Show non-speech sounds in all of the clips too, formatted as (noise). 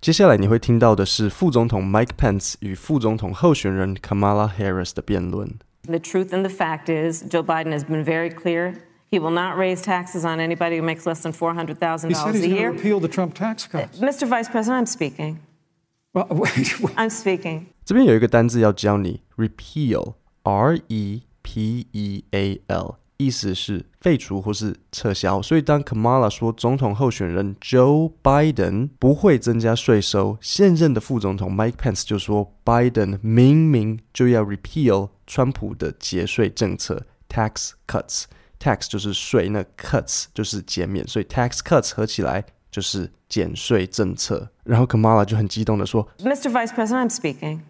接下来你会听到的是副总统 Mike Pence 与副总统候选人 Kamala Harris 的辩论。The truth and the fact is, Joe Biden has been very clear. He will not raise taxes on anybody who makes less than four hundred thousand dollars a year. Repeal the Trump tax cuts. Mr. Vice President, I'm speaking. Well, (laughs) wait, wait. I'm speaking. 这边有一个单字要教你，repeal，r e p e a l， 意思是废除或是撤销。所以当 Kamala 说总统候选人 Joe Biden 不会增加税收，现任的副总统 Mike Pence 就说 Biden 明明就要 repeal 川普的节税政策 tax cuts。tax 就是税，那 cuts 就是减免，所以 tax cuts 合起来就是减税政策。然后 Kamala 就很激动地说：“Mr. Vice President, I'm speaking.”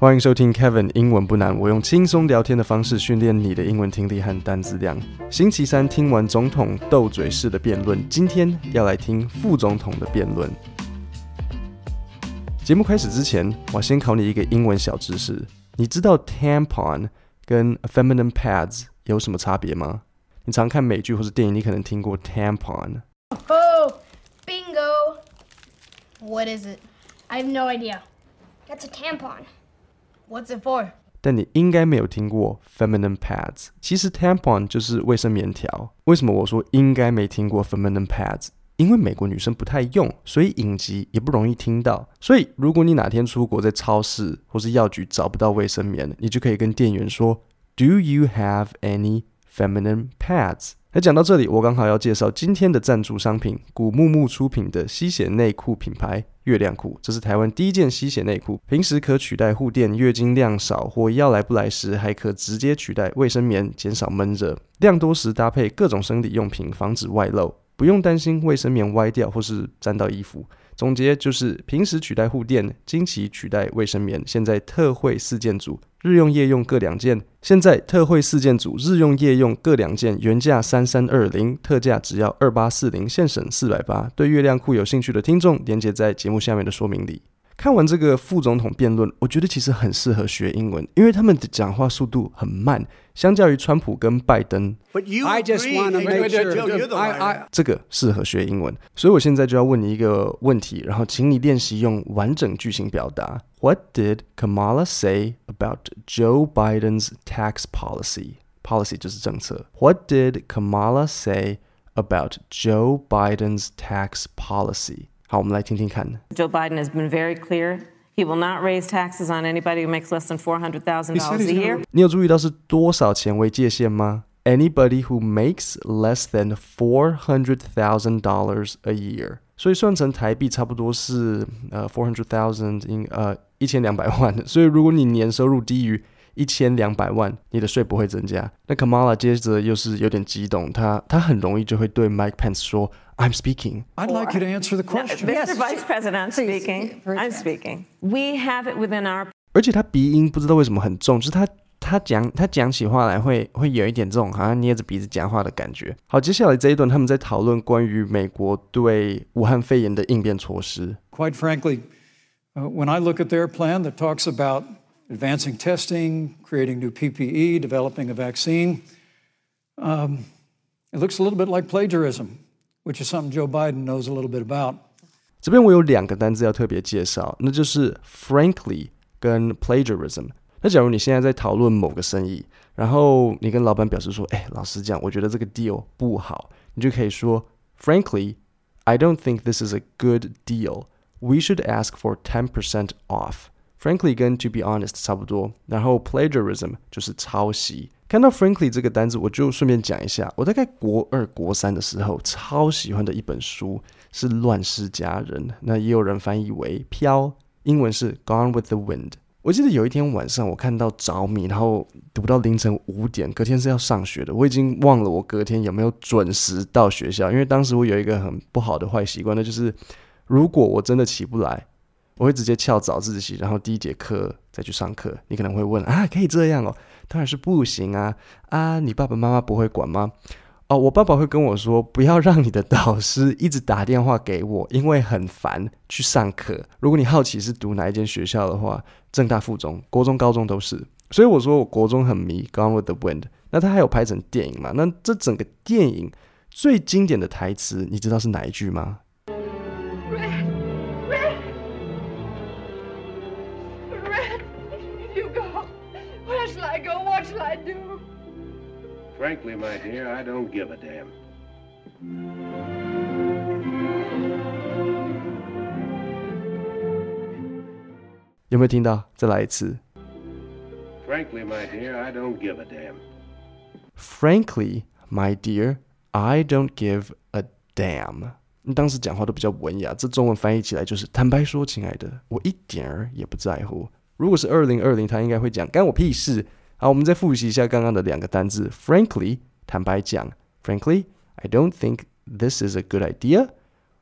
欢迎收听 Kevin 英文不难，我用轻松聊天的方式训练你的英文听力和单词量。星期三听完总统斗嘴式的辩论，今天要来听副总统的辩论。节目开始之前，我先考你一个英文小知识：你知道 tampon 跟 feminine pads 有什么差别吗？你常看美剧或是电影，你可能听过 tampon。Oh, bingo! What is it? I have no idea. That's a tampon. What's it for? 但你应该没有听过 feminine pads。其实 tampon 就是卫生棉条。为什么我说应该没听过 feminine pads？因为美国女生不太用，所以影集也不容易听到。所以如果你哪天出国，在超市或是药局找不到卫生棉，你就可以跟店员说：Do you have any feminine pads？那讲到这里，我刚好要介绍今天的赞助商品——古木木出品的吸血内裤品牌月亮裤。这是台湾第一件吸血内裤，平时可取代护垫，月经量少或要来不来时，还可直接取代卫生棉，减少闷热。量多时搭配各种生理用品，防止外漏，不用担心卫生棉歪掉或是沾到衣服。总结就是：平时取代护垫，经期取代卫生棉。现在特惠四件组。日用夜用各两件，现在特惠四件组，日用夜用各两件，原价三三二零，特价只要二八四零，现省四百八。对月亮裤有兴趣的听众，连接在节目下面的说明里。看完这个副总统辩论，我觉得其实很适合学英文，因为他们的讲话速度很慢，相较于川普跟拜登。I just want to make sure. 这个适合学英文，所以我现在就要问你一个问题，然后请你练习用完整句型表达。What did Kamala say about Joe Biden's tax policy? Policy 就是政策。What did Kamala say about Joe Biden's tax policy? 好，我们来听听看。Joe Biden has been very clear. He will not raise taxes on anybody who makes less than four hundred thousand dollars a year. 你有注意到是多少钱为界限吗？Anybody who makes less than four hundred thousand dollars a year. 所以算成台币差不多是呃 four hundred thousand in 呃一千两百万。所以如果你年收入低于 一千两百万，你的税不会增加。那 Kamala 接着又是有点激动，他他很容易就会对 Mike Pence 说：“I'm speaking.” I'd like you to answer the question. Mr. Vice President, I'm speaking. I'm speaking. We have it within our. 而且他鼻音不知道为什么很重，就是他他讲他讲起话来会会有一点这种好像捏着鼻子讲话的感觉。好，接下来这一段他们在讨论关于美国对武汉肺炎的应变措施。Quite frankly, uh, when I look at their plan that talks about advancing testing, creating new PPE, developing a vaccine. Um, it looks a little bit like plagiarism, which is something Joe Biden knows a little bit about. 这边我有两个单字要特别介绍，那就是 frankly 跟 plagiarism。那假如你现在在讨论某个生意，然后你跟老板表示说：“哎，老实讲，我觉得这个 deal 不好。”你就可以说：“Frankly, I don't think this is a good deal. We should ask for ten percent off.” Frankly，跟 to be honest 差不多，然后 plagiarism 就是抄袭。看到 frankly 这个单字，我就顺便讲一下，我大概国二、国三的时候，超喜欢的一本书是《乱世佳人》，那也有人翻译为《飘》，英文是 Gone with the Wind。我记得有一天晚上，我看到着迷，然后读到凌晨五点，隔天是要上学的，我已经忘了我隔天有没有准时到学校，因为当时我有一个很不好的坏习惯，那就是如果我真的起不来。我会直接翘早自习，然后第一节课再去上课。你可能会问啊，可以这样哦？当然是不行啊！啊，你爸爸妈妈不会管吗？哦，我爸爸会跟我说，不要让你的导师一直打电话给我，因为很烦。去上课。如果你好奇是读哪一间学校的话，正大附中、国中、高中都是。所以我说我国中很迷《Gone with the Wind》，那它还有拍成电影嘛？那这整个电影最经典的台词，你知道是哪一句吗？Frankly, my dear, I don't give a damn. 有没有听到？再来一次。Frankly, my dear, I don't give a damn. Frankly, my dear, I don't give a damn. 你当时讲话都比较文雅，这中文翻译起来就是坦白说，亲爱的，我一点儿也不在乎。如果是二零二零，他应该会讲干我屁事。 好，我们再复习一下刚刚的两个单字：frankly，坦白讲；frankly, I don't think this is a good idea。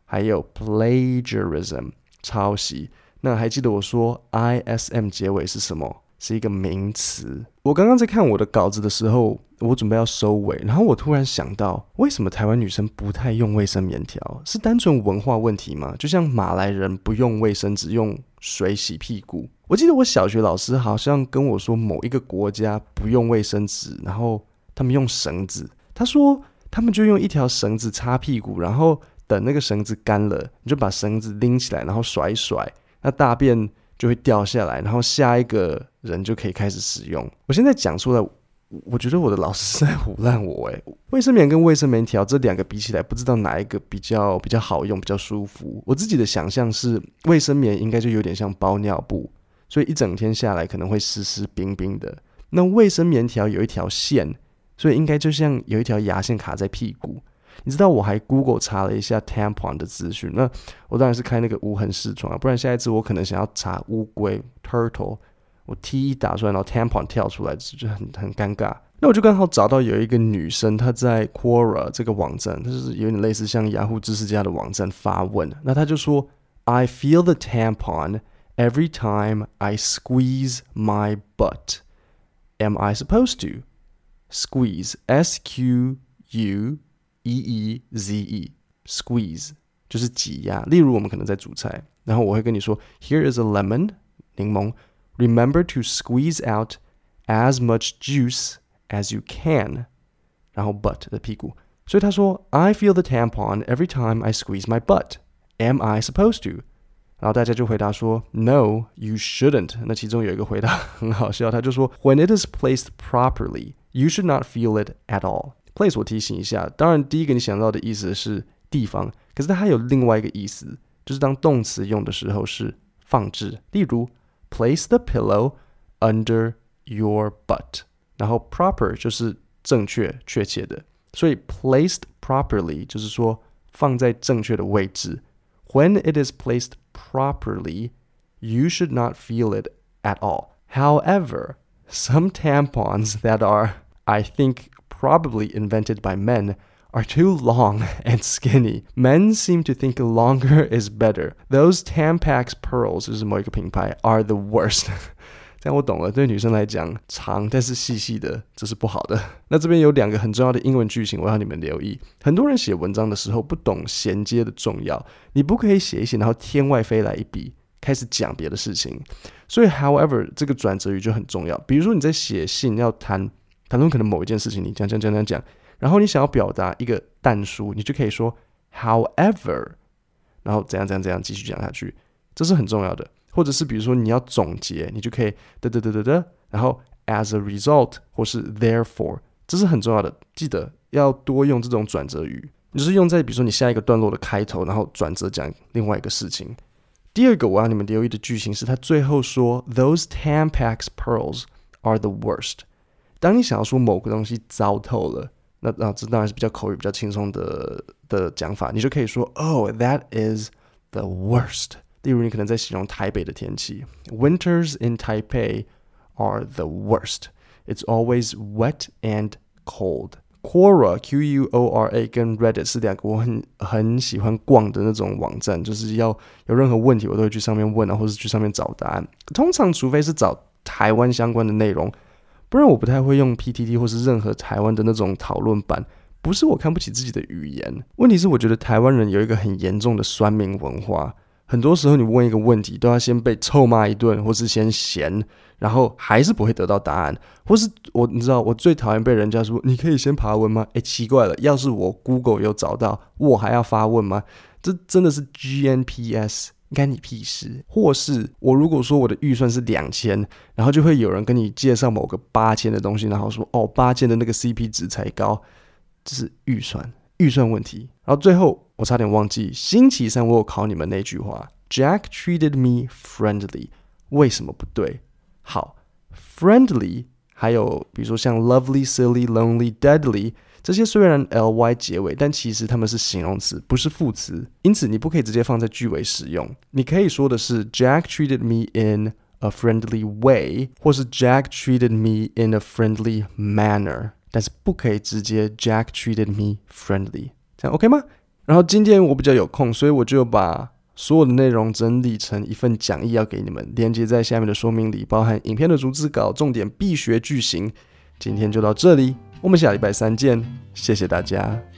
还有 plagiarism，抄袭。那还记得我说 ism 结尾是什么？是一个名词。我刚刚在看我的稿子的时候，我准备要收尾，然后我突然想到，为什么台湾女生不太用卫生棉条？是单纯文化问题吗？就像马来人不用卫生纸，用水洗屁股。我记得我小学老师好像跟我说，某一个国家不用卫生纸，然后他们用绳子。他说他们就用一条绳子擦屁股，然后等那个绳子干了，你就把绳子拎起来，然后甩一甩。那大便就会掉下来，然后下一个人就可以开始使用。我现在讲出来，我觉得我的老师在唬烂我诶，卫生棉跟卫生棉条这两个比起来，不知道哪一个比较比较好用，比较舒服。我自己的想象是，卫生棉应该就有点像包尿布，所以一整天下来可能会湿湿冰冰的。那卫生棉条有一条线，所以应该就像有一条牙线卡在屁股。你知道我还 Google 查了一下 tampon 的资讯，那我当然是开那个无痕视窗啊，不然下一次我可能想要查乌龟 turtle，我 T 一打出来，然后 tampon 跳出来，就很很尴尬。那我就刚好找到有一个女生，她在 Quora 这个网站，它就是有点类似像雅虎知识家的网站发问，那她就说：“I feel the tampon every time I squeeze my butt. Am I supposed to squeeze? S Q U E E Z E squeeze 就是挤压。例如，我们可能在煮菜，然后我会跟你说：“Here is a lemon，柠檬。Remember to squeeze out as much juice as you can。”然后 butt 的屁股。所以他说：“I feel the tampon every time I squeeze my butt. Am I supposed to？” 然后大家就回答说：“No, you shouldn't。”那其中有一个回答很好笑，他就说：“When it is placed properly, you should not feel it at all。” Place 我提醒一下，当然第一个你想到的意思是地方，可是它还有另外一个意思，就是当动词用的时候是放置。例如 ，place the pillow under your butt，然后 proper 就是正确、确切的，所以 placed properly 就是说放在正确的位置。When it is placed properly, you should not feel it at all. However, some tampons that are, I think, probably invented by men, are too long (laughs) and skinny. Men seem to think longer is better. Those Tampax pearls 就是某一个品牌 are the worst. (laughs) 这样我懂了，对女生来讲，长但是细细的这是不好的。(laughs) 那这边有两个很重要的英文句型，我要你们留意。很多人写文章的时候不懂衔接的重要，你不可以写一写，然后天外飞来一笔，开始讲别的事情。所以，however 这个转折语就很重要。比如说你在写信要谈。谈论可能某一件事情，你讲讲讲讲讲，然后你想要表达一个但书，你就可以说 however，然后怎样怎样怎样继续讲下去，这是很重要的。或者是比如说你要总结，你就可以嘚嘚嘚嘚嘚，然后 as a result 或是 therefore，这是很重要的。记得要多用这种转折语，就是用在比如说你下一个段落的开头，然后转折讲另外一个事情。第二个我要你们留意的句型是，他最后说 those Tampax pearls are the worst。当你想要说某个东西糟透了，那那这当然是比较口语、比较轻松的的讲法，你就可以说：“Oh, that is the worst。”例如，你可能在形容台北的天气：“Winters in Taipei are the worst. It's always wet and cold.” Quora, Q-U-O-R-A 跟 Reddit 是两个我很很喜欢逛的那种网站，就是要有任何问题，我都会去上面问啊，或是去上面找答案。通常，除非是找台湾相关的内容。不然我不太会用 PTT 或是任何台湾的那种讨论版，不是我看不起自己的语言，问题是我觉得台湾人有一个很严重的酸民文化，很多时候你问一个问题都要先被臭骂一顿，或是先嫌，然后还是不会得到答案，或是我你知道我最讨厌被人家说你可以先爬文吗？诶，奇怪了，要是我 Google 有找到，我还要发问吗？这真的是 GNPS 干你屁事。或是我如果说我的预算是两千，然后就会有人跟你介绍某个八千的东西，然后说哦，八千的那个 CP 值才高，这是预算预算问题。然后最后我差点忘记，星期三我有考你们那句话，Jack treated me friendly，为什么不对？好，friendly。还有，比如说像 lovely、silly、lonely、deadly 这些，虽然 ly 结尾，但其实它们是形容词，不是副词，因此你不可以直接放在句尾使用。你可以说的是 Jack treated me in a friendly way，或是 Jack treated me in a friendly manner，但是不可以直接 Jack treated me friendly，这样 OK 吗？然后今天我比较有空，所以我就把。 所有的内容整理成一份讲义要给你们，链接在下面的说明里，包含影片的逐字稿、重点必学句型。今天就到这里，我们下礼拜三见，谢谢大家。